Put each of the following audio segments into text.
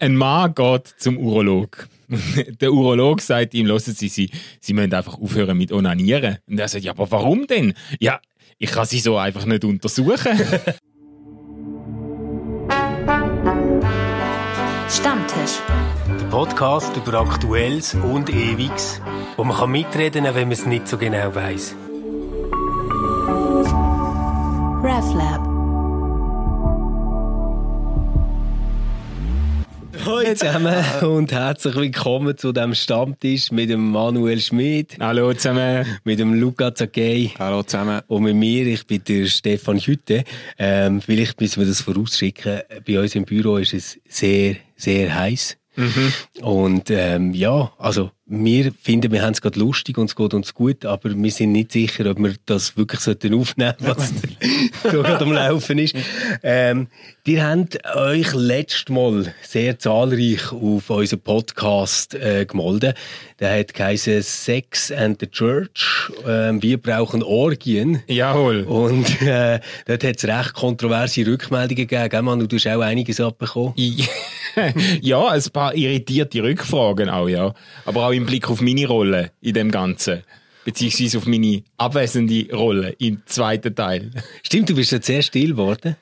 ein Mann geht zum Urolog. Der Urolog sagt ihm, hören Sie, Sie, Sie müssen einfach aufhören mit Onanieren. Und er sagt, ja, aber warum denn? Ja, ich kann Sie so einfach nicht untersuchen. Stammtisch. Der Podcast über Aktuelles und Ewiges, wo man kann mitreden kann, wenn man es nicht so genau weiß. RefLab. Hallo zusammen und herzlich willkommen zu dem Stammtisch mit dem Manuel Schmid, Hallo zusammen. mit dem Luca Zacchei Hallo zusammen. und mit mir, ich bin der Stefan Hütte. Ähm, vielleicht müssen wir das vorausschicken. Bei uns im Büro ist es sehr, sehr heiß. Und ähm, ja, also wir finden, wir haben es gerade lustig und es geht uns gut, aber wir sind nicht sicher, ob wir das wirklich sollten aufnehmen was so gerade am Laufen ist. Ähm, ihr habt euch letztes Mal sehr zahlreich auf unseren Podcast äh, gemeldet. Der hat geheißen Sex and the Church. Ähm, wir brauchen Orgien. Jawohl. Und äh, dort hat es recht kontroverse Rückmeldungen gegeben. Gell, Manu, du hast auch einiges abbekommen. ja, ein paar irritierte Rückfragen auch, ja. Aber auch im Blick auf meine Rolle in dem Ganzen. Beziehungsweise auf meine abwesende Rolle im zweiten Teil. Stimmt, du bist jetzt sehr still geworden.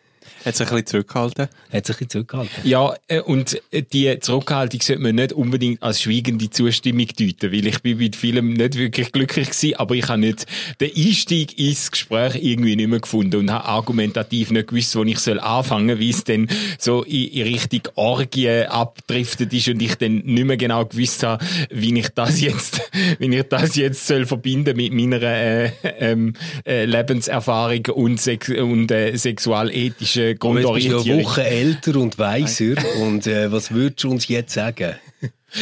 Hat sich ein bisschen zurückgehalten. Hat sich ein bisschen zurückgehalten. Ja, äh, und äh, die Zurückhaltung sollte man nicht unbedingt als schweigende Zustimmung deuten, weil ich bin mit vielem nicht wirklich glücklich gewesen, aber ich habe nicht den Einstieg ins Gespräch irgendwie nicht mehr gefunden und habe argumentativ nicht gewusst, wo ich soll anfangen, wie es dann so in, in Richtung Orgie abdriftet ist und ich dann nicht mehr genau gewusst habe, wie ich das jetzt, wie ich das jetzt soll verbinden mit meiner äh, ähm, äh, Lebenserfahrung und, Sex und äh, sexualethischen Du bist ja eine Grundorientierung. Woche älter und weiser. und äh, was würdest du uns jetzt sagen?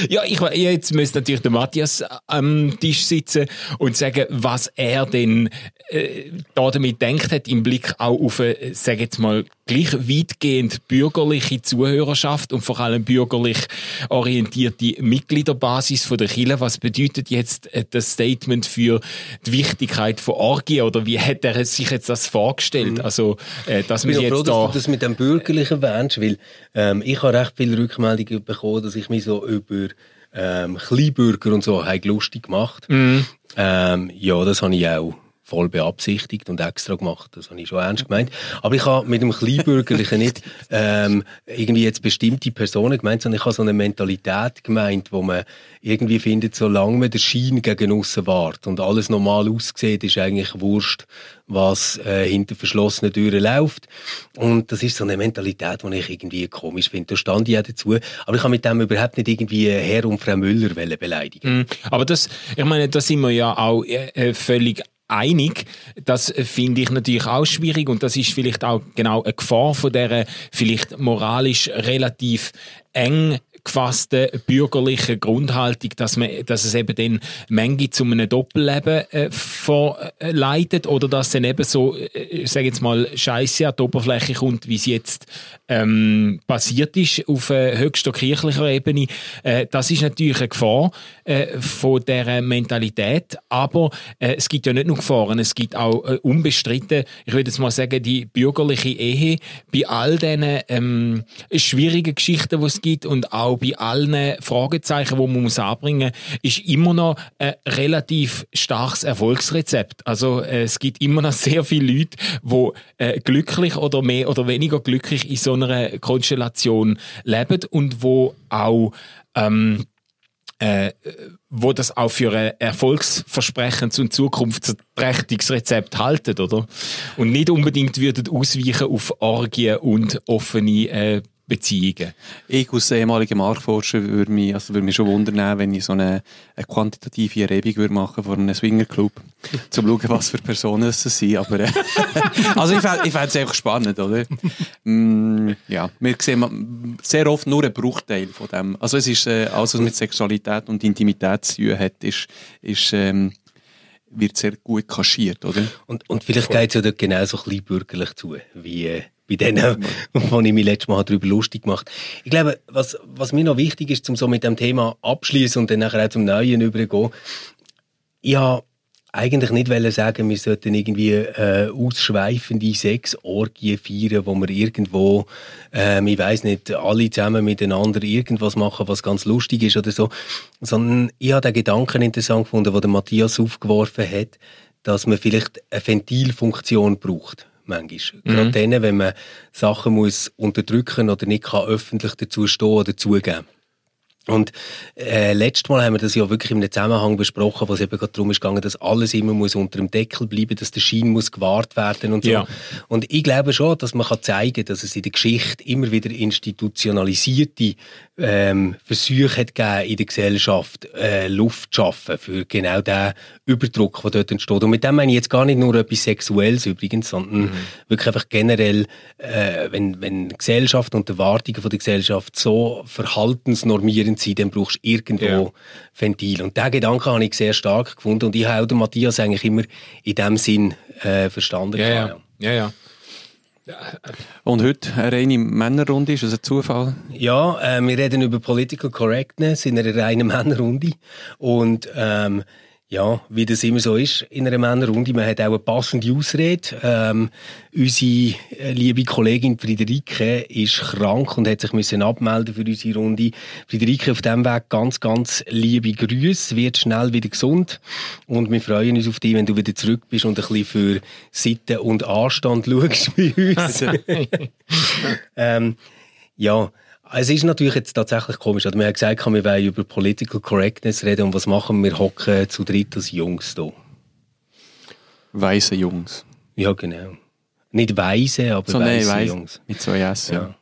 Ja, ich, jetzt müsste natürlich der Matthias am Tisch sitzen und sagen, was er denn äh, da damit denkt hat, im Blick auch auf eine, sag jetzt mal, gleich weitgehend bürgerliche Zuhörerschaft und vor allem bürgerlich orientierte Mitgliederbasis von der Kirche. Was bedeutet jetzt äh, das Statement für die Wichtigkeit von Orgie oder wie hat er sich jetzt das vorgestellt? Also, äh, dass Ich bin auch froh, jetzt dass da... du das mit dem Bürgerlichen erwähnst, weil ähm, ich habe recht viele Rückmeldungen bekommen, dass ich mich so über ähm, Kleinbürger und so habe lustig gemacht. Ähm, ja, das habe ich auch voll beabsichtigt und extra gemacht. Das habe ich schon ernst gemeint. Aber ich habe mit dem Kleinbürgerlichen nicht ähm, irgendwie jetzt bestimmte Personen gemeint, sondern ich habe so eine Mentalität gemeint, wo man irgendwie findet, solange man den Schein gegen aussen wahrt und alles normal aussieht, ist eigentlich wurscht, was äh, hinter verschlossenen Türen läuft. Und das ist so eine Mentalität, die ich irgendwie komisch finde. Da stand ich auch dazu. Aber ich habe mit dem überhaupt nicht irgendwie Herr und Frau Müller beleidigen. Mhm. Aber das, ich meine, da sind wir ja auch äh, äh, völlig einig. Das äh, finde ich natürlich auch schwierig und das ist vielleicht auch genau eine Gefahr von der vielleicht moralisch relativ eng gefasste bürgerliche Grundhaltung, dass man, dass es eben dann manchmal zu einem Doppelleben äh, verleitet oder dass dann eben so, äh, ich sage jetzt mal, Scheiße an die Oberfläche kommt, wie es jetzt ähm, passiert ist auf äh, höchster kirchlicher Ebene. Äh, das ist natürlich eine Gefahr äh, von der Mentalität, aber äh, es gibt ja nicht nur Gefahren, es gibt auch äh, unbestritten, ich würde jetzt mal sagen, die bürgerliche Ehe bei all diesen ähm, schwierigen Geschichten, die es gibt und auch bei allen Fragezeichen, die man muss anbringen muss, ist immer noch ein relativ starkes Erfolgsrezept. Also äh, es gibt immer noch sehr viele Leute, die glücklich oder mehr oder weniger glücklich in so einer Konstellation leben und wo auch ähm, äh, wo das auch für ein erfolgsversprechendes und zukunftsträchtiges Rezept halten, oder? Und nicht unbedingt würden ausweichen auf Orgien und offene äh, Beziehungen. Ich als ehemaliger Marktforscher würde mich, also würde mich schon wundern, wenn ich so eine, eine quantitative Erhebung würde machen von einem Swingerclub, um zu schauen, was für Personen es sind. Aber, äh, also ich fände es einfach spannend, oder? Mm, ja, wir sehen sehr oft nur einen Bruchteil von dem. Also es ist, äh, alles was mit Sexualität und Intimität zu tun hat, ist, ist ähm, wird sehr gut kaschiert, oder? Und, und vielleicht geht es ja dort genauso klein bürgerlich zu, wie äh, bei denen, wo ich mich letztes Mal darüber lustig gemacht. Ich glaube, was, was mir noch wichtig ist, um so mit dem Thema abschließen und dann nachher auch zum Neuen übergehen, ich habe eigentlich nicht wollen sagen, wir sollten irgendwie äh, ausschweifende Sexorgien feiern, wo wir irgendwo, äh, ich weiß nicht, alle zusammen miteinander irgendwas machen, was ganz lustig ist oder so, sondern ich habe den Gedanken interessant gefunden, den der Matthias aufgeworfen hat, dass man vielleicht eine Ventilfunktion braucht manchmal. Mhm. Gerade dann, wenn man Sachen muss unterdrücken oder nicht kann öffentlich dazu stehen oder zugeben. Und äh, letztes Mal haben wir das ja wirklich in einem Zusammenhang besprochen, wo es eben gerade darum ist gegangen, dass alles immer muss unter dem Deckel bleiben, dass der Schein muss gewahrt werden und so. Ja. Und ich glaube schon, dass man kann zeigen, dass es in der Geschichte immer wieder institutionalisierte ähm, Versuche hat gegeben, in der Gesellschaft äh, Luft zu schaffen für genau den Überdruck, der dort entsteht. Und mit dem meine ich jetzt gar nicht nur etwas Sexuelles übrigens, sondern mhm. wirklich einfach generell, äh, wenn, wenn Gesellschaft und Erwartungen von der Gesellschaft so verhaltensnormierend sind, dann brauchst du irgendwo ja. Ventil. Und diesen Gedanken habe ich sehr stark gefunden und ich habe den Matthias eigentlich immer in dem Sinn äh, verstanden. Ja, ja. ja, ja. Und heute eine reine Männerrunde, ist das ein Zufall? Ja, äh, wir reden über Political Correctness in einer reinen Männerrunde. Und ähm, ja, wie das immer so ist in einer Männerrunde, man hat auch eine passende Ausrede. Ähm, unsere äh, liebe Kollegin Friederike ist krank und hat sich müssen abmelden für unsere Runde. Friederike, auf dem Weg ganz, ganz liebe Grüße, wird schnell wieder gesund und wir freuen uns auf dich, wenn du wieder zurück bist und ein bisschen für Sitten und Anstand schaust bei uns. ähm, ja, es ist natürlich jetzt tatsächlich komisch. Also wir haben gesagt, wir wollen über Political Correctness reden und was machen wir? Wir hocken zu dritt als Jungs hier. Weise Jungs. Ja, genau. Nicht weise, aber so, weise nee, Jungs. Mit zwei S, ja.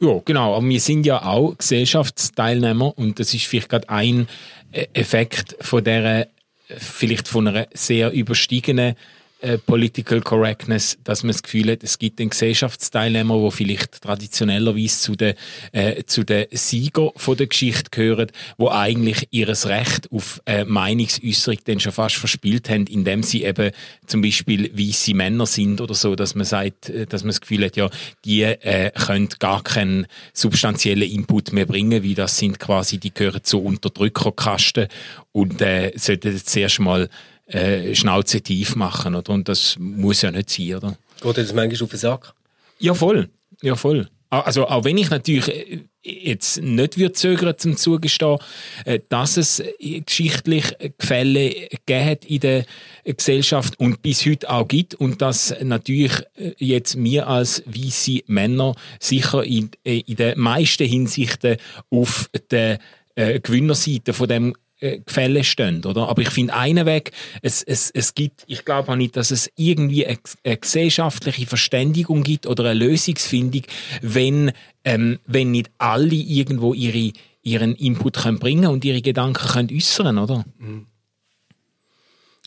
Ja, genau. Aber wir sind ja auch Gesellschaftsteilnehmer und das ist vielleicht gerade ein äh, Effekt von der vielleicht von einer sehr überstiegenen äh, Political Correctness, dass man das Gefühl hat, es gibt einen Gesellschaftsteilnehmer, wo vielleicht traditionellerweise zu den, äh, zu den Sieger von der Geschichte gehören, wo eigentlich ihres Recht auf äh, Meinungsäußerung dann schon fast verspielt haben, indem sie eben zum Beispiel weiße Männer sind oder so, dass man sagt, äh, dass man das Gefühl hat, ja, die äh, können gar keinen substanziellen Input mehr bringen, wie das sind quasi, die gehören zu Unterdrückerkasten und äh, sollten zuerst mal äh, Schnauze tief machen. Oder? Und das muss ja nicht sein. Oder? Geht das manchmal auf den Sack? Ja, voll. Ja, voll. Also auch wenn ich natürlich äh, jetzt nicht würde zögern zum zugestehen, äh, dass es geschichtlich Gefälle gegeben hat in der Gesellschaft und bis heute auch gibt und dass natürlich jetzt wir als weiße Männer sicher in, in den meisten Hinsichten auf der Gewinnerseite von dem äh, Gefälle stehen, oder? Aber ich finde einen Weg, es, es, es gibt, ich glaube auch nicht, dass es irgendwie eine, eine gesellschaftliche Verständigung gibt oder eine Lösungsfindung, wenn, ähm, wenn nicht alle irgendwo ihre, ihren Input können bringen und ihre Gedanken können äußern, oder? Mhm.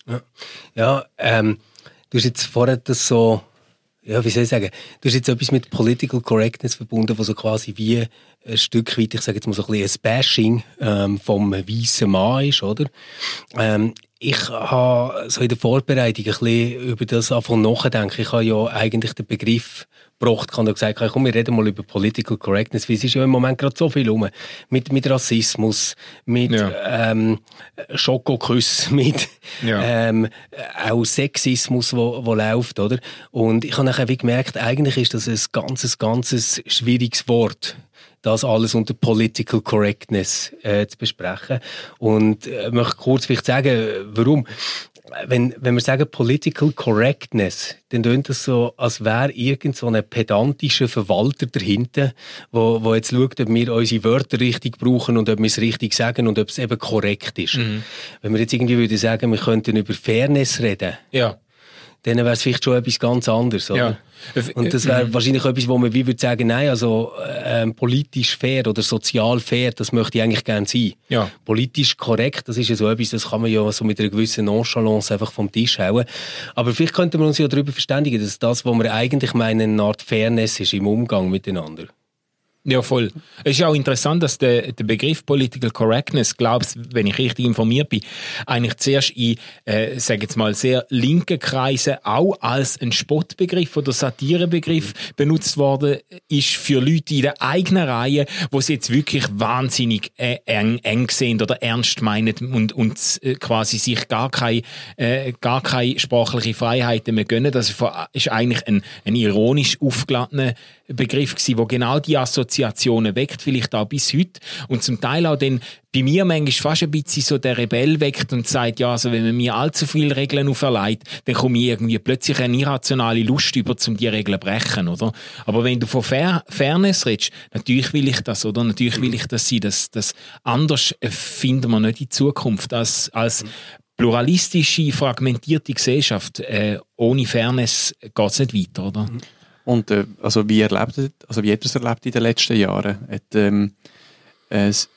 Ja, ja ähm, du hast jetzt vorher das so ja, wie soll ich sagen, du hast jetzt etwas mit Political Correctness verbunden, was so quasi wie ein Stück weit, ich sage jetzt mal so ein bisschen ein Bashing ähm, vom weißen Mann ist, oder? Ähm, ich habe so in der Vorbereitung ein bisschen über das anfangen nachdenken. Ich habe ja eigentlich den Begriff gebracht, kann gesagt, komm, wir reden mal über Political Correctness, weil es ist ja im Moment gerade so viel rum. Mit, mit Rassismus, mit ja. ähm, Schokoküss, mit ja. ähm, auch Sexismus, wo, wo läuft, oder? Und ich habe nachher wie gemerkt, eigentlich ist das ein ganzes, ganzes schwieriges Wort das alles unter Political Correctness äh, zu besprechen. Und äh, möchte kurz vielleicht sagen, warum wenn, wenn wir sagen Political Correctness, dann klingt das so, als wäre irgend so ein pedantischer Verwalter dahinter, wo, wo jetzt schaut, ob wir unsere Wörter richtig brauchen und ob wir es richtig sagen und ob es eben korrekt ist. Mhm. Wenn wir jetzt irgendwie würde sagen, wir könnten über Fairness reden. Ja dann wäre es vielleicht schon etwas ganz anderes. Oder? Ja. Und das wäre wahrscheinlich etwas, wo man wie würde sagen, nein, also ähm, politisch fair oder sozial fair, das möchte ich eigentlich gerne sein. Ja. Politisch korrekt, das ist ja so etwas, das kann man ja so mit einer gewissen Nonchalance einfach vom Tisch hauen. Aber vielleicht könnte man uns ja darüber verständigen, dass das, was wir eigentlich meinen, eine Art Fairness ist im Umgang miteinander. Ja, voll. Es ist auch interessant, dass der, der Begriff Political Correctness, glaubst, wenn ich richtig informiert bin, eigentlich zuerst in, äh, sage jetzt mal, sehr linken Kreisen auch als ein Spottbegriff oder Satirebegriff benutzt worden ist für Leute in der eigenen Reihe, wo sie jetzt wirklich wahnsinnig äh, eng, eng sehen oder ernst meinen und, und äh, quasi sich gar keine, äh, gar keine sprachliche Freiheiten mehr gönnen. Das ist eigentlich ein, ein ironisch aufgeladener Begriff gewesen, wo genau die Assoziationen weckt, vielleicht auch bis heute. Und zum Teil auch dann bei mir manchmal fast ein bisschen so der Rebell weckt und sagt, ja, also wenn man mir allzu viele Regeln auferlegt, dann komme ich irgendwie plötzlich eine irrationale Lust über, um die Regeln zu brechen, oder? Aber wenn du von Fair Fairness redest, natürlich will ich das, oder? Natürlich will ich das sein, dass das anders finden wir nicht in Zukunft als, als pluralistische, fragmentierte Gesellschaft. Äh, ohne Fairness geht es nicht weiter, oder? Und äh, also wie erlebt, also wie hat er es erlebt in den letzten Jahren? Hat, ähm, es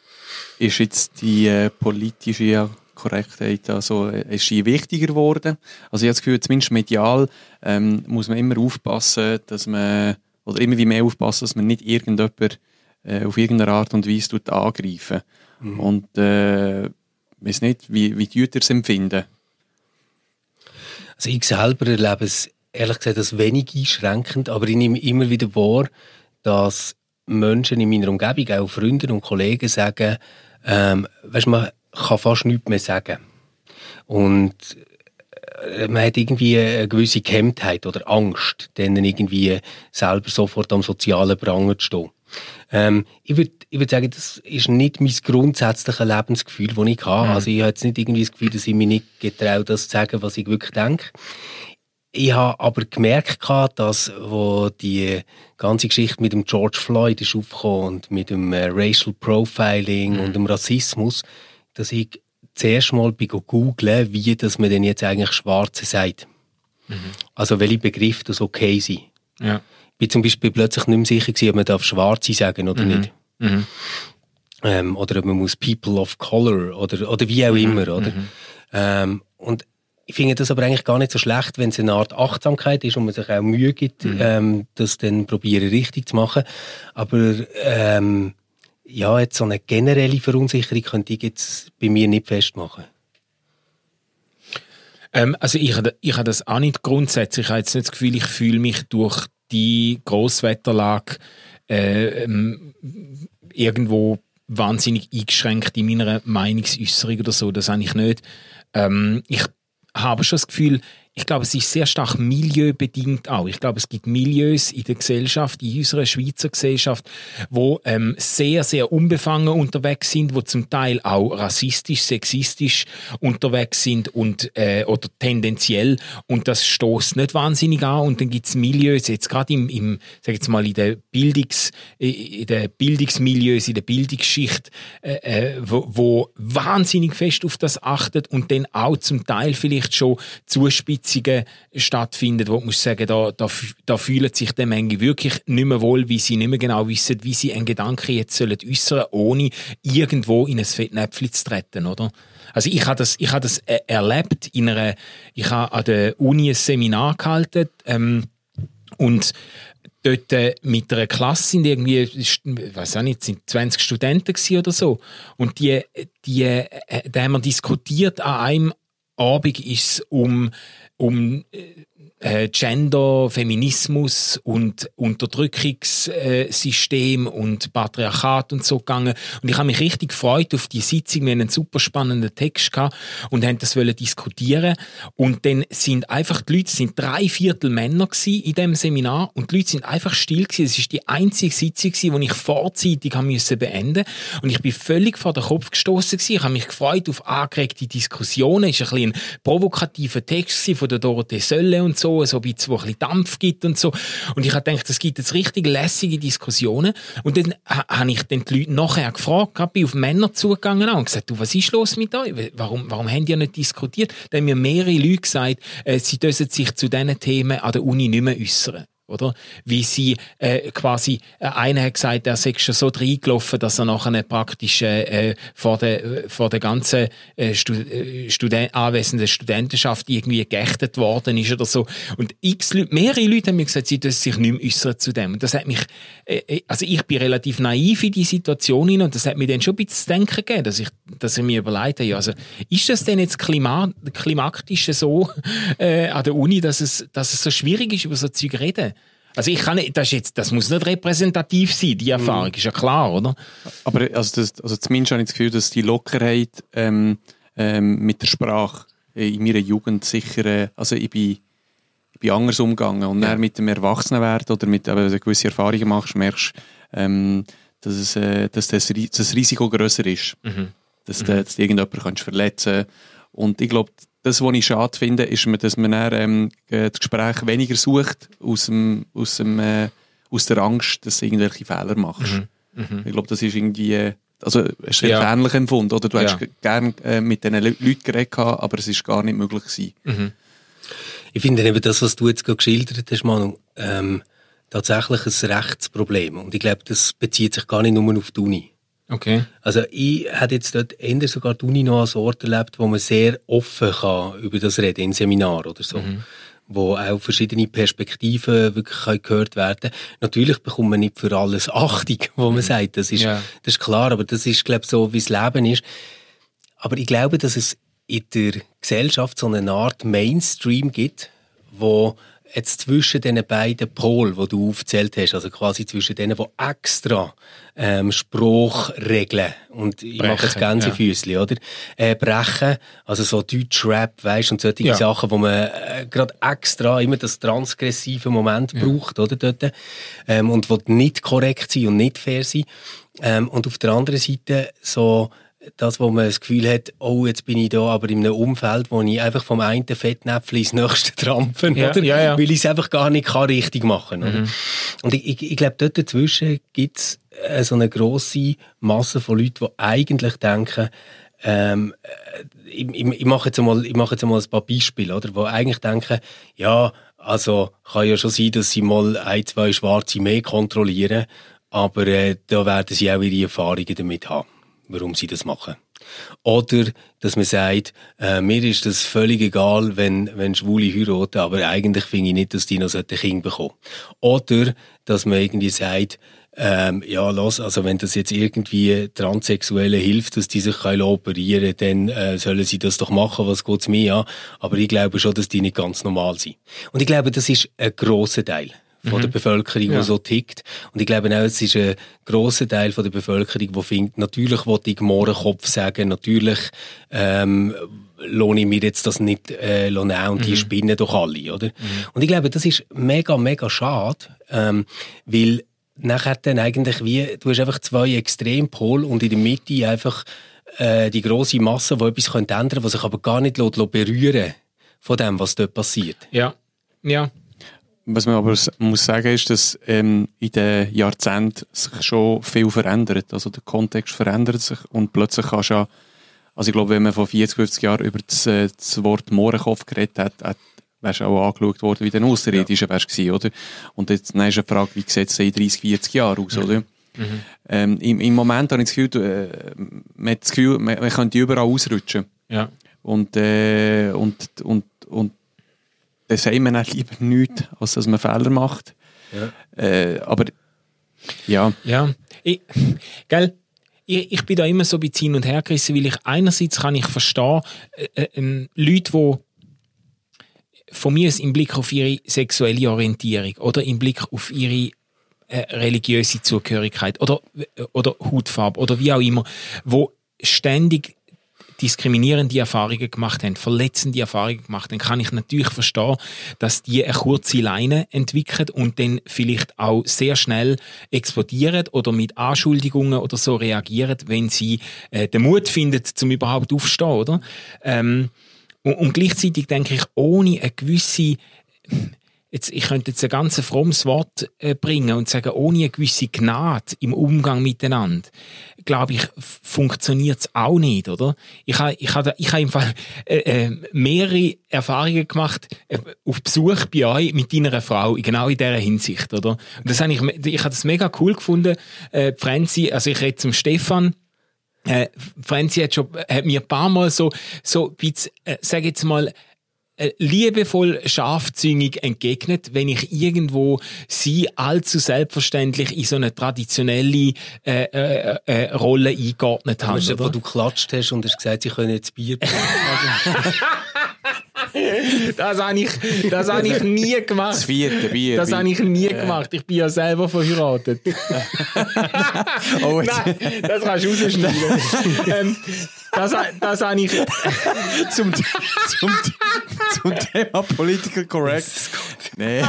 ist jetzt die äh, politische Korrektheit also ist sie wichtiger geworden. Also ich habe das Gefühl, zumindest medial ähm, muss man immer aufpassen, dass man oder immer wie mehr aufpassen, dass man nicht irgendjemand äh, auf irgendeine Art und Weise tut angreifen. Mhm. Und äh, weiß nicht, wie wie die es empfinden. Also ich selber erlebe es ehrlich gesagt das wenig einschränkend, aber ich nehme immer wieder wahr, dass Menschen in meiner Umgebung, auch Freunde und Kollegen sagen, ähm, weißt, man kann fast nichts mehr sagen. Und äh, man hat irgendwie eine gewisse Gehemmtheit oder Angst, dann irgendwie selber sofort am sozialen Pranger zu stehen. Ähm, ich würde ich würd sagen, das ist nicht mein grundsätzliches Lebensgefühl, das ich habe. Mhm. Also ich habe jetzt nicht irgendwie das Gefühl, dass ich mich nicht getraue, das zu sagen, was ich wirklich denke. Ich habe aber gemerkt, dass wo die ganze Geschichte mit dem George Floyd ist aufgekommen und mit dem äh, Racial Profiling mhm. und dem Rassismus, dass ich zuerst mal googeln, wie das man denn jetzt eigentlich Schwarze sagt. Mhm. Also welche Begriffe das okay sind. Ja. Ich bin zum Beispiel plötzlich nicht mehr sicher gewesen, ob man darf Schwarze sagen oder mhm. nicht. Mhm. Ähm, oder ob man muss People of Color oder, oder wie auch mhm. immer, oder? Mhm. Ähm, und ich finde das aber eigentlich gar nicht so schlecht, wenn es eine Art Achtsamkeit ist und man sich auch Mühe gibt, mhm. ähm, das dann probieren richtig zu machen. Aber ähm, ja, jetzt so eine generelle Verunsicherung könnte ich jetzt bei mir nicht festmachen. Ähm, also ich, ich habe das auch nicht grundsätzlich. Ich habe jetzt nicht das Gefühl, ich fühle mich durch die Grosswetterlage äh, ähm, irgendwo wahnsinnig eingeschränkt in meiner Meinungsäußerung oder so. Das habe ich nicht. Ähm, ich habe schon das Gefühl, ich glaube, es ist sehr stark milieubedingt auch. Ich glaube, es gibt Milieus in der Gesellschaft, in unserer Schweizer Gesellschaft, wo ähm, sehr, sehr unbefangen unterwegs sind, wo zum Teil auch rassistisch, sexistisch unterwegs sind und äh, oder tendenziell und das stoßt nicht wahnsinnig an. Und dann gibt es Milieus jetzt gerade im, im, sag jetzt mal in der Bildungs, in der Bildungsmilieus, in der Bildungsschicht, äh, äh, wo, wo wahnsinnig fest auf das achtet und dann auch zum Teil vielleicht schon zuspitzt Sitzungen stattfinden, wo du sagen, da, da, da fühlen sich die Menge wirklich nicht mehr wohl, wie sie nicht mehr genau wissen, wie sie einen Gedanken jetzt sollen äußern, ohne irgendwo in ein Fettnäpfchen zu treten, oder? Also ich habe das, ich habe das äh, erlebt in einer, ich habe an der Uni ein Seminar gehalten ähm, und dort äh, mit einer Klasse sind irgendwie, weiß auch nicht, sind 20 Studenten oder so. Und die, die, äh, da haben wir diskutiert an einem Abend ist es um, um äh, Gender, Feminismus und Unterdrückungssystem und Patriarchat und so gegangen. Und ich habe mich richtig gefreut auf die Sitzung. Wir haben einen super spannenden Text gehabt und haben das wollen diskutieren. Und dann sind einfach die Leute, sind drei Viertel Männer in dem Seminar und die Leute sind einfach still gewesen. Es ist die einzige Sitzung gewesen, die ich vorzeitig haben müssen beenden. Und ich bin völlig vor den Kopf gestoßen gewesen. Ich habe mich gefreut auf angeregte Diskussionen. Es war ein, ein provokativer Text von der Dorothee Sölle und so so, so ein bisschen, wo ein bisschen Dampf gibt und so. Und ich habe gedacht, es gibt jetzt richtig lässige Diskussionen. Und dann habe ich dann die Leute nachher gefragt, bin auf Männer zugegangen und gesagt, du, was ist los mit euch? Warum, warum haben die nicht diskutiert? Dann haben mir mehrere Leute gesagt, äh, sie dürfen sich zu diesen Themen an der Uni nicht mehr äußern. Oder? Wie sie äh, quasi, äh, einer hat gesagt, er sei schon so reingelaufen, dass er nachher praktisch äh, vor der vor der ganzen äh, Stud äh, Studen anwesenden Studentenschaft irgendwie geächtet worden ist oder so. Und x Leute, mehrere Leute haben mir gesagt, sie dürfen sich nicht mehr äußern zu dem. Und das hat mich, äh, äh also ich bin relativ naiv in die Situation hin und das hat mir dann schon ein bisschen zu denken gegeben, dass ich, dass ich mir überlegt habe, ja, also ist das denn jetzt klima klimaktisch so äh, an der Uni, dass es, dass es so schwierig ist, über so Zeug reden? Also ich kann nicht, das, jetzt, das muss nicht repräsentativ sein, die Erfahrung, mhm. ist ja klar, oder? Aber also, das, also zumindest habe ich das Gefühl, dass die Lockerheit ähm, ähm, mit der Sprache in meiner Jugend sicher, äh, also ich bin, ich bin anders umgegangen und ja. dann mit dem Erwachsenenwerden oder mit, wenn du gewisse Erfahrungen machst, merkst ähm, dass, es, äh, dass das, das Risiko grösser ist, mhm. dass, mhm. Dass du irgendjemanden verletzen kannst. Und ich glaube, das, was ich schade finde, ist, dass man dann, ähm, das Gespräch weniger sucht aus, dem, aus, dem, äh, aus der Angst, dass du irgendwelche Fehler machst. Mhm. Mhm. Ich glaube, das ist irgendwie, äh, also es ist ja. ähnlich empfunden, oder? Du ja. hättest gerne äh, mit diesen Leuten geredet, aber es ist gar nicht möglich gewesen. Mhm. Ich finde eben das, was du jetzt gerade geschildert hast, Manu, ähm, tatsächlich ein Rechtsproblem. Und ich glaube, das bezieht sich gar nicht nur auf die Uni. Okay. Also ich hätte jetzt dort eher sogar die Uni noch als Ort erlebt, wo man sehr offen kann über das reden, in Seminar oder so. Mhm. Wo auch verschiedene Perspektiven wirklich gehört werden Natürlich bekommt man nicht für alles Achtung, wo man mhm. sagt, das ist, ja. das ist klar, aber das ist, glaube ich, so, wie das Leben ist. Aber ich glaube, dass es in der Gesellschaft so eine Art Mainstream gibt, wo jetzt zwischen den beiden Polen, die du aufgezählt hast, also quasi zwischen denen, die extra ähm, Spruchregeln und ich brechen, mache jetzt Gänsefüßchen, ja. oder? Äh, brechen, also so Deutsch-Rap, weißt und solche ja. Sachen, wo man äh, gerade extra immer das transgressive Moment ja. braucht, oder, dort, ähm, und wo nicht korrekt sind und nicht fair sind. Ähm, und auf der anderen Seite so das, wo man das Gefühl hat, oh, jetzt bin ich da aber in einem Umfeld, wo ich einfach vom einen Fettnäpfel ins nächste trampfen, ja, oder? Ja, ja. Weil ich es einfach gar nicht kann richtig machen kann. Mhm. Und ich, ich, ich glaube, dort dazwischen gibt es äh, so eine grosse Masse von Leuten, die eigentlich denken, ähm, äh, ich, ich, mache jetzt ich mache jetzt einmal ein paar Beispiele, oder? Wo eigentlich denken, ja, also kann ja schon sein, dass sie mal ein, zwei Schwarze mehr kontrollieren, aber äh, da werden sie auch ihre Erfahrungen damit haben warum sie das machen. Oder, dass man sagt, äh, mir ist das völlig egal, wenn, wenn Schwule heiraten, aber eigentlich finde ich nicht, dass die noch ein Kind bekommen. Oder, dass man irgendwie sagt, ähm, ja, los, also wenn das jetzt irgendwie Transsexuelle hilft, dass die sich können operieren dann äh, sollen sie das doch machen, was geht's mir an. Aber ich glaube schon, dass die nicht ganz normal sind. Und ich glaube, das ist ein grosser Teil von mhm. der Bevölkerung, ja. die so tickt. Und ich glaube auch, es ist ein grosser Teil von der Bevölkerung, der findet, natürlich wollte ich Mohrenkopf sagen, natürlich ähm, lohne ich mir jetzt das nicht äh, nehmen und mhm. die spinnen doch alle, oder? Mhm. Und ich glaube, das ist mega, mega schade, ähm, weil nachher dann eigentlich wie, du hast einfach zwei Extrempole und in der Mitte einfach äh, die große Masse, die etwas ändern könnte, was sich aber gar nicht berühren von dem, was dort passiert. Ja, ja. Was man aber muss sagen ist, dass ähm, in den Jahrzehnten sich schon viel verändert. Also der Kontext verändert sich und plötzlich kannst du ja, also ich glaube, wenn man vor 40, 50 Jahren über das, äh, das Wort Mohrenkopf geredet hat, hat wärst auch angeschaut worden wie der Außerirdische ja. wärst gewesen, oder? Und jetzt dann ist eine Frage, wie sieht es in 30, 40 Jahren aus, oder? Mhm. Ähm, im, im, Moment habe ich das Gefühl, äh, man, hat das Gefühl man, man könnte überall ausrutschen. Ja. Und, äh, und, und, und dann sagt man auch lieber nichts, als dass man Fehler macht. Ja. Äh, aber ja. Ja, ich, gell, ich, ich bin da immer so ein bisschen hin und her gerissen, weil ich einerseits kann ich verstehen, äh, äh, ähm, Leute, die von mir ist im Blick auf ihre sexuelle Orientierung oder im Blick auf ihre äh, religiöse Zugehörigkeit oder, oder Hautfarbe oder wie auch immer, wo ständig diskriminierende Erfahrungen gemacht haben, verletzende Erfahrungen gemacht haben, kann ich natürlich verstehen, dass die eine kurze Leine entwickeln und dann vielleicht auch sehr schnell explodieren oder mit Anschuldigungen oder so reagieren, wenn sie äh, den Mut finden, zum überhaupt aufstehen, oder? Ähm, und, und gleichzeitig denke ich, ohne eine gewisse jetzt, ich könnte jetzt ein ganz frommes Wort äh, bringen und sagen, ohne eine gewisse Gnade im Umgang miteinander, glaube ich, funktioniert es auch nicht, oder? Ich habe ich hab, ich hab im Fall äh, äh, mehrere Erfahrungen gemacht äh, auf Besuch bei euch mit deiner Frau, genau in dieser Hinsicht, oder? Und das habe ich, ich habe das mega cool gefunden, äh, Franzi, also ich rede zum Stefan, äh, Franzi hat, schon, hat mir ein paar Mal so, so, äh, sag jetzt mal, liebevoll scharfzüngig entgegnet, wenn ich irgendwo sie allzu selbstverständlich in so eine traditionelle äh, äh, äh, Rolle eingeordnet habe. Weißt du, wo du klatscht hast und hast gesagt, sie können jetzt Bier das habe ich, das habe ich nie gemacht. Das vierte Bier. Das habe ich nie gemacht. Ich bin ja selber verheiratet. oh, Nein, das kannst du rausschneiden. ähm, das, das habe ich... zum, zum, zum Thema Political Correct. Nee.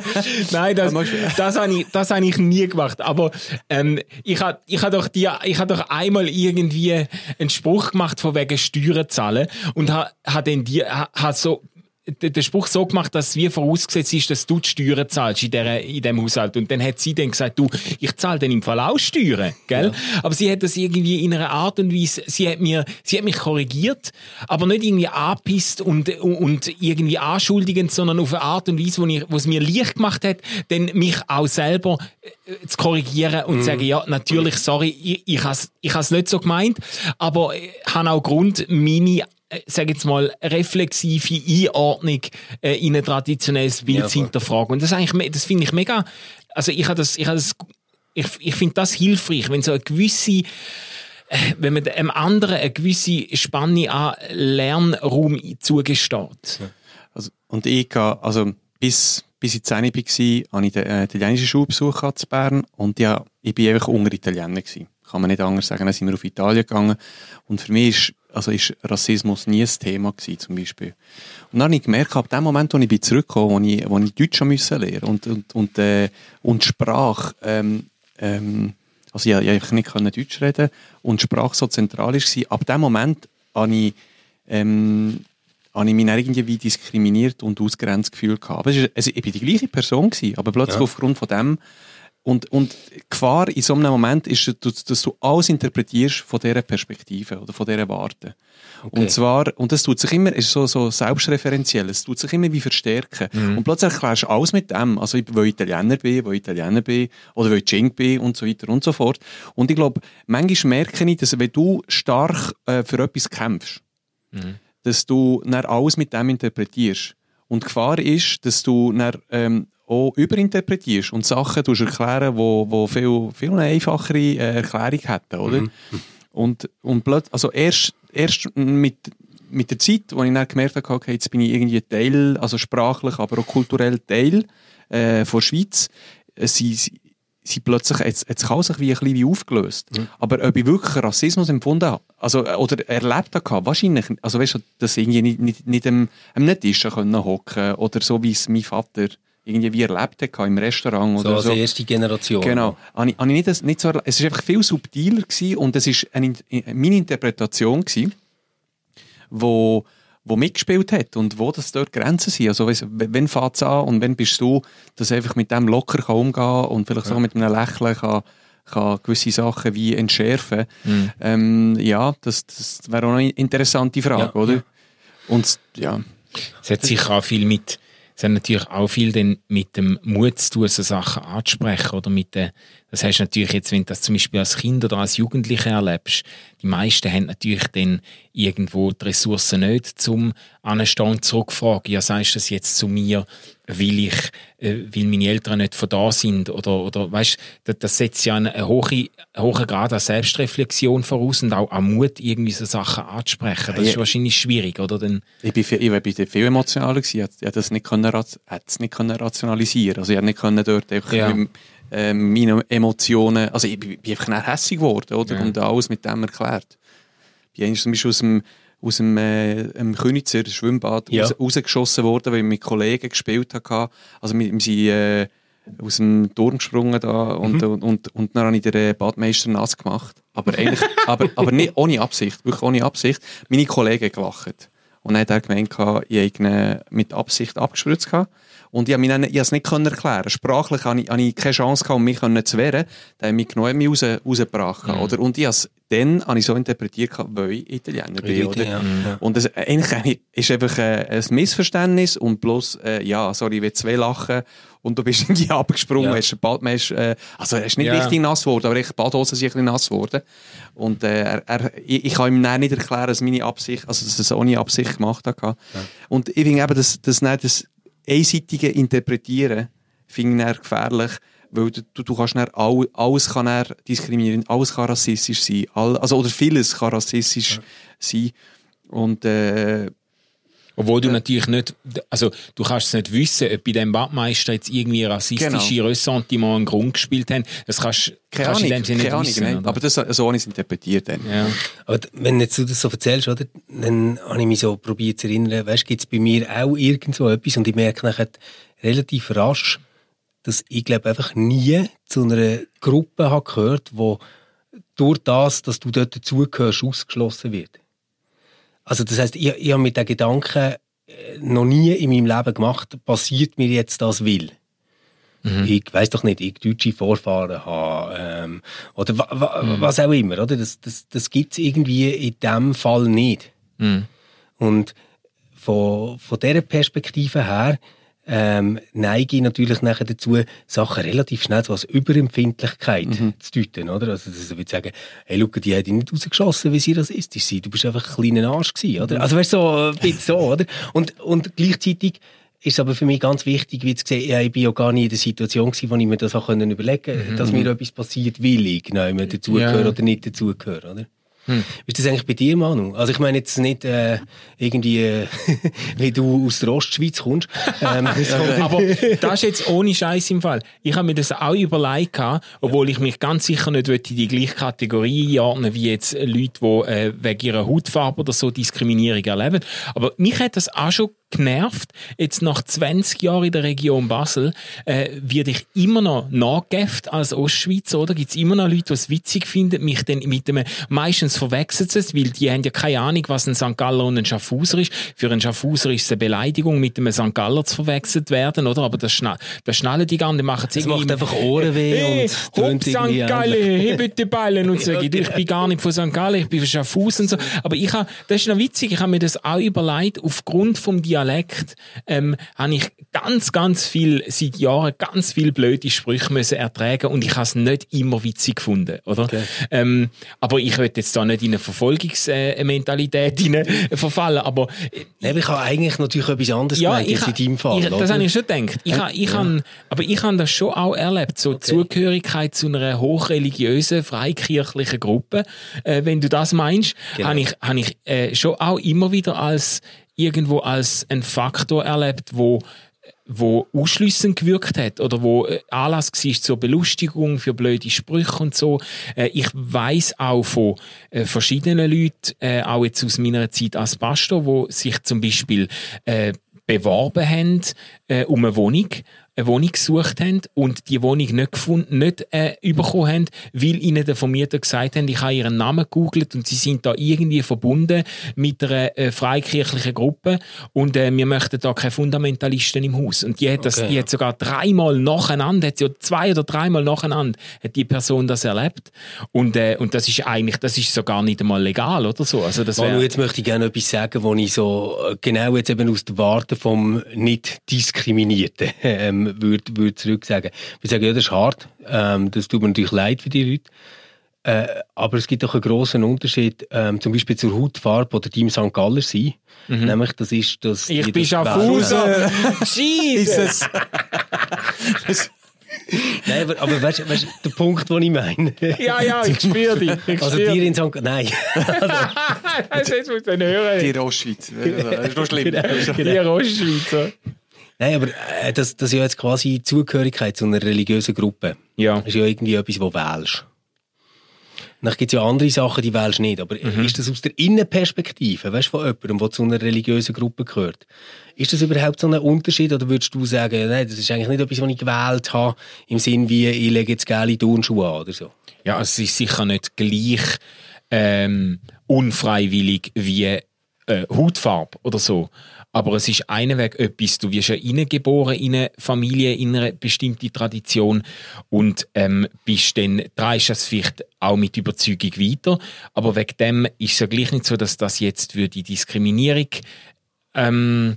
Nein, das, das, habe ich, das habe ich nie gemacht. Aber ähm, ich habe ich hab doch, die, ich hab doch einmal irgendwie einen Spruch gemacht von wegen Steuern zahlen und habe ha dann die, ha, ha so den Spruch so gemacht, dass wie vorausgesetzt ist, dass du die Steuern zahlst in, der, in dem Haushalt. Und dann hat sie dann gesagt, du, ich zahle dann im Fall auch Steuern, gell? Ja. Aber sie hat das irgendwie in einer Art und Weise, sie hat mir, sie hat mich korrigiert, aber nicht irgendwie angepisst und, und irgendwie anschuldigend, sondern auf eine Art und Weise, wo, ich, wo es mir leicht gemacht hat, dann mich auch selber äh, zu korrigieren und mhm. sagen, ja, natürlich, sorry, ich, ich habe es ich nicht so gemeint, aber ich habe auch Grund, meine äh, sage jetzt mal, reflexive Einordnung äh, in ein traditionelles Bild ja, zu hinterfragen. Und das, eigentlich, das finde ich mega, also ich habe das, ich das, ich, ich finde das hilfreich, wenn so eine gewisse, äh, wenn man dem anderen eine gewisse Spanne an Lernraum zugesteht. Also, und ich, also bis, bis ich 10 war, hatte ich den äh, italienischen Schulbesuch in Bern und ja, ich war einfach unter Italiener. Gewesen. Kann man nicht anders sagen, dann sind wir auf Italien gegangen. Und für mich ist also ist Rassismus nie ein Thema gewesen, zum Beispiel. Und dann habe ich gemerkt, ab dem Moment, wo ich zurückgekommen wo ich, wo ich Deutsch müssen lernen und, und, und, äh, und Sprache, ähm, ähm, also ich, ich nicht können Deutsch reden und Sprache so zentral war, ab dem Moment habe ich, ähm, habe ich mich irgendwie diskriminiert und ausgrenzt gefühlt gehabt. Also ich war die gleiche Person, gewesen, aber plötzlich ja. aufgrund von dem und, und die Gefahr in so einem Moment ist, dass du alles interpretierst von dieser Perspektive oder von dieser Warte. Okay. Und zwar, und das tut sich immer, ist so, so selbstreferenziell, es tut sich immer wie verstärken. Mhm. Und plötzlich erklärst du alles mit dem, also weil ich Italiener bin, weil ich Italiener bin, oder weil ich Jink bin und so weiter und so fort. Und ich glaube, manchmal merke ich, dass wenn du stark äh, für etwas kämpfst, mhm. dass du dann alles mit dem interpretierst. Und die Gefahr ist, dass du dann, ähm, auch überinterpretierst und Sachen erklären, wo, wo viel, viel eine einfachere äh, Erklärung hätten, oder? Mhm. Und, und plötzlich, also erst, erst mit, mit der Zeit, wo ich dann gemerkt habe, okay, jetzt bin ich irgendwie Teil, also sprachlich, aber auch kulturell Teil äh, von der Schweiz, äh, sie, sie, sie plötzlich, jetzt, jetzt kann sich wie ein bisschen wie aufgelöst. Mhm. Aber ob ich wirklich Rassismus empfunden habe, also, äh, oder erlebt habe, wahrscheinlich, also weißt du, dass irgendwie nicht, nicht, nicht am, am Tisch hocken oder so, wie es mein Vater irgendwie wie erlebt hatte im Restaurant oder so. so. als erste Generation. Genau. Habe ich, habe ich nicht, nicht so, es war einfach viel subtiler gewesen und es war eine, meine Interpretation gewesen, wo, wo mitgespielt hat und wo das dort Grenzen sind. Also weiss, wenn fängt es an und wenn bist du, dass einfach mit dem locker kann umgehen und vielleicht ja. so mit einem Lächeln kann, kann gewisse Sachen wie entschärfen. Mhm. Ähm, ja, das, das wäre auch eine interessante Frage, ja. oder? Und ja. Es hat sicher auch viel mit es hat natürlich auch viel denn mit dem Mut zu tun, so Sachen anzusprechen oder mit der, das heißt natürlich jetzt, wenn du das zum Beispiel als Kind oder als Jugendliche erlebst, die meisten haben natürlich dann irgendwo die Ressourcen nicht, zum anstehen zurückfragen, ja, sagst du das jetzt zu mir, weil ich, äh, weil meine Eltern nicht von da sind oder, oder, weißt, das, das setzt ja einen, einen hohen, hohen Grad an Selbstreflexion voraus und auch an Mut, irgendwie so Sachen anzusprechen. Das ist wahrscheinlich schwierig, oder? Dann ich bin viel, ich bin viel emotionaler gewesen, ich hätte das nicht können, es nicht können rationalisieren, also ich hätte nicht können dort einfach ja. mit, äh, meine Emotionen, also ich bin, bin einfach hässlich geworden, oder? Ja. Und alles mit dem erklärt. Ich bin zum Beispiel aus dem, aus dem äh, Königser Schwimmbad ja. raus, rausgeschossen worden, weil ich mit Kollegen gespielt habe. Also wir, wir sind äh, aus dem Turm gesprungen da und, mhm. und, und, und dann habe ich den äh, Badmeister nass gemacht. Aber eigentlich, aber, aber nicht ohne Absicht, wirklich ohne Absicht. Meine Kollegen gelacht. Und dann hat er gemeint, ich habe mit Absicht abgespritzt. gehabt. Und ich habe es nicht erklären. Sprachlich hatte ich, hatte ich keine Chance gehabt, um mich zu wehren. Dann hat mich genommen, mich raus, rausgebracht. Mhm. Oder? Und ich habe es dann habe ich so interpretiert, weil ich Italiener bin. Oder? ja. Ja. Und das, eigentlich ist einfach ein Missverständnis und bloß, äh, ja, sorry, ich will zwei lachen und du bist irgendwie abgesprungen, Ja. hast bald, man ist, äh, also er ist nicht Ja. richtig nass geworden, aber ich Badhose sind ein bisschen nass geworden. Und äh, er, er, ich, ich kann ihm dann nicht erklären, dass meine Absicht, also dass er es ohne Absicht gemacht hat. Und ich finde eben, das, das, nicht das einseitige Interpretieren finde ich gefährlich, weil du, du, kannst dann all, alles kann dann diskriminieren, alles kann rassistisch sein, all, also, oder vieles kann rassistisch sein. Und äh, Obwohl du natürlich nicht, also du kannst es nicht wissen, ob bei dem Badmeister jetzt irgendwie rassistische Genau. Ressentiments einen Grund gespielt haben. Das kannst, keine kannst du in Ahnung, dem Sinne nicht Ahnung, wissen. nein. aber das, so habe ich es interpretiert dann. ja. Aber wenn jetzt du das so erzählst, oder, dann habe ich mich so probiert zu erinnern, weißt, gibt es bei mir auch irgend so etwas und ich merke nachher relativ rasch, dass ich glaube einfach nie zu einer Gruppe habe gehört, wo durch das, dass du dort dazugehörst, ausgeschlossen wird. Also das heißt, ich, ich habe mit den Gedanken äh, noch nie in meinem Leben gemacht, passiert mir jetzt das will. Ich weiß doch nicht, ich deutsche Vorfahren habe ähm, oder wa, wa, was auch immer, oder? Das, das, das gibt es irgendwie in dem Fall nicht. Und von, von dieser Perspektive her ähm, neige ich natürlich nachher dazu, Sachen relativ schnell so als Überempfindlichkeit zu deuten, oder? Also, dass ich würde sagen, hey, schau, die hat dich nicht rausgeschossen, weil sie rassistisch sind. Du bist einfach ein kleiner Arsch gewesen, oder? Also, weißt du, so, ein bisschen so, oder? Und, und gleichzeitig ist es aber für mich ganz wichtig, wie zu sehen, ja, ich bin ja gar nicht in der Situation gewesen, wo ich mir das auch können überlegen konnte, dass mir etwas passiert, will ich nicht dazugehören Ja. oder nicht dazugehören, oder? Wie ist das eigentlich bei dir, Manu? Also ich meine jetzt nicht äh, irgendwie, äh, wie du aus der Ostschweiz kommst. Ähm, Aber das ist jetzt ohne Scheiß im Fall. Ich habe mir das auch überlegt, obwohl ich mich ganz sicher nicht in die gleiche Kategorie einordnen wie jetzt Leute, die äh, wegen ihrer Hautfarbe oder so Diskriminierung erleben. Aber mich hat das auch schon genervt. Jetzt nach 20 Jahren in der Region Basel äh, werde ich immer noch nachgäfft als Ostschweizer, oder? Gibt es immer noch Leute, die es witzig finden, mich dann mit dem, meistens verwechseln sie es, weil die haben ja keine Ahnung, was ein St. Galler und ein Schaffhauser ist. Für einen Schaffhauser ist es eine Beleidigung, mit einem St. Galler zu verwechselt werden, oder? Aber das, schna das schnallen die gar nicht, machen Es macht einfach Ohrenweh hey, und hopp, St. Gallen, hebt die Ballen und so. Ich bin gar nicht von St. Gallen, ich bin von Schaffhausen und so. Aber ich habe, das ist noch witzig, ich habe mir das auch überlegt, aufgrund vom Dialekt, ähm, habe ich ganz, ganz viel, seit Jahren, ganz viel blöde Sprüche müssen ertragen und ich habe es nicht immer witzig gefunden, oder? Ähm, aber ich will jetzt da nicht in eine Verfolgungsmentalität hinein verfallen, aber äh, ich habe eigentlich natürlich etwas anderes ja, gemeint ich, ha- in deinem Fall. ich, das habe ich schon gedacht. Ich, ha- ich han, aber ich habe das schon auch erlebt, so Zugehörigkeit zu einer hochreligiösen, freikirchlichen Gruppe. Äh, wenn du das meinst, Genau. habe ich, hab ich äh, schon auch immer wieder als irgendwo als ein Faktor erlebt, wo wo ausschließend gewirkt hat oder wo äh, Anlass war zur Belustigung für blöde Sprüche und so. Äh, ich weiß auch von äh, verschiedenen Leuten, auch jetzt aus meiner Zeit als Pastor, wo sich zum Beispiel beworben haben um eine Wohnung, eine Wohnung gesucht haben und die Wohnung nicht gefunden, nicht äh, bekommen haben, weil ihnen der Vermieter gesagt hat, ich habe ihren Namen gegoogelt und sie sind da irgendwie verbunden mit einer äh, freikirchlichen Gruppe und äh, wir möchten da keine Fundamentalisten im Haus. Und die hat, das, Okay, die hat sogar dreimal nacheinander, hat sie zwei oder dreimal nacheinander, hat die Person das erlebt. Und, äh, und das ist eigentlich, das ist sogar nicht einmal legal oder so. Also das Manu, wär, jetzt möchte ich gerne etwas sagen, wo ich so äh, genau jetzt eben aus der Warte vom Nicht-Diskriminierten ähm, würde würd zurück sagen. Wir sagen, ja, das ist hart, ähm, das tut mir natürlich leid für die Leute. Äh, aber es gibt doch einen grossen Unterschied, ähm, zum Beispiel zur Hautfarbe oder deinem St. Galler sein. Nämlich, das ist, dass... Mhm. ich bin das Schaffhauser. Jesus! Nein, aber, aber weißt, du, der Punkt, den ich meine. Ja, ja, ich spüre dich. Ich Also dir in St. Nein. Das jetzt muss man hören. Die Ostschweiz. Das ist noch schlimm. Die Ostschweizer. Nein, aber äh, das, das ist ja jetzt quasi Zugehörigkeit zu einer religiösen Gruppe. Ja. Das ist ja irgendwie etwas, was du wählst. Dann gibt es ja andere Sachen, die wählst nicht. Aber Mhm. ist das aus der Innenperspektive, weißt du, von jemandem, der zu einer religiösen Gruppe gehört? Ist das überhaupt so ein Unterschied? Oder würdest du sagen, nein, das ist eigentlich nicht etwas, was ich gewählt habe, im Sinn wie, ich lege jetzt geile Turnschuhe an oder so? Ja, es ist sicher nicht gleich ähm, unfreiwillig wie äh, Hautfarbe oder so. Aber es ist einweg etwas, du wirst ja reingeboren in eine Familie, in eine bestimmte Tradition und ähm, bist dann, drehst das vielleicht auch mit Überzeugung weiter. Aber wegen dem ist es ja gleich nicht so, dass das jetzt für die Diskriminierung ähm,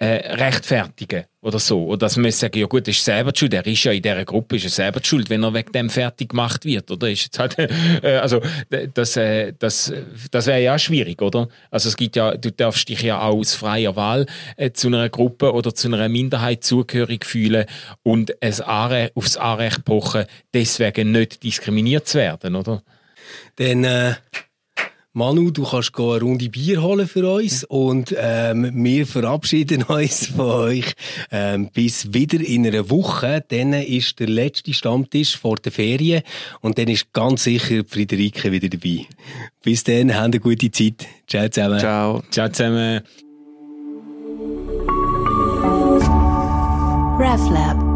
äh, rechtfertigen oder so. Oder dass man sagen, ja gut, ist selber Schuld. Er ist ja in dieser Gruppe, ist er selber Schuld, wenn er wegen dem fertig gemacht wird, oder? Ist jetzt halt, äh, also, das, äh, das, das wäre ja schwierig, oder? Also es gibt ja, du darfst dich ja auch aus freier Wahl äh, zu einer Gruppe oder zu einer Minderheit zugehörig fühlen und es aufs Anrecht pochen, deswegen nicht diskriminiert zu werden, oder? Dann, äh, Manu, du kannst eine Runde Bier holen für uns und ähm, wir verabschieden uns von euch ähm, bis wieder in einer Woche. Dann ist der letzte Stammtisch vor der Ferien und dann ist ganz sicher Friederike wieder dabei. Bis dann, habt eine gute Zeit. Ciao zusammen. Ciao. Ciao zusammen. RefLab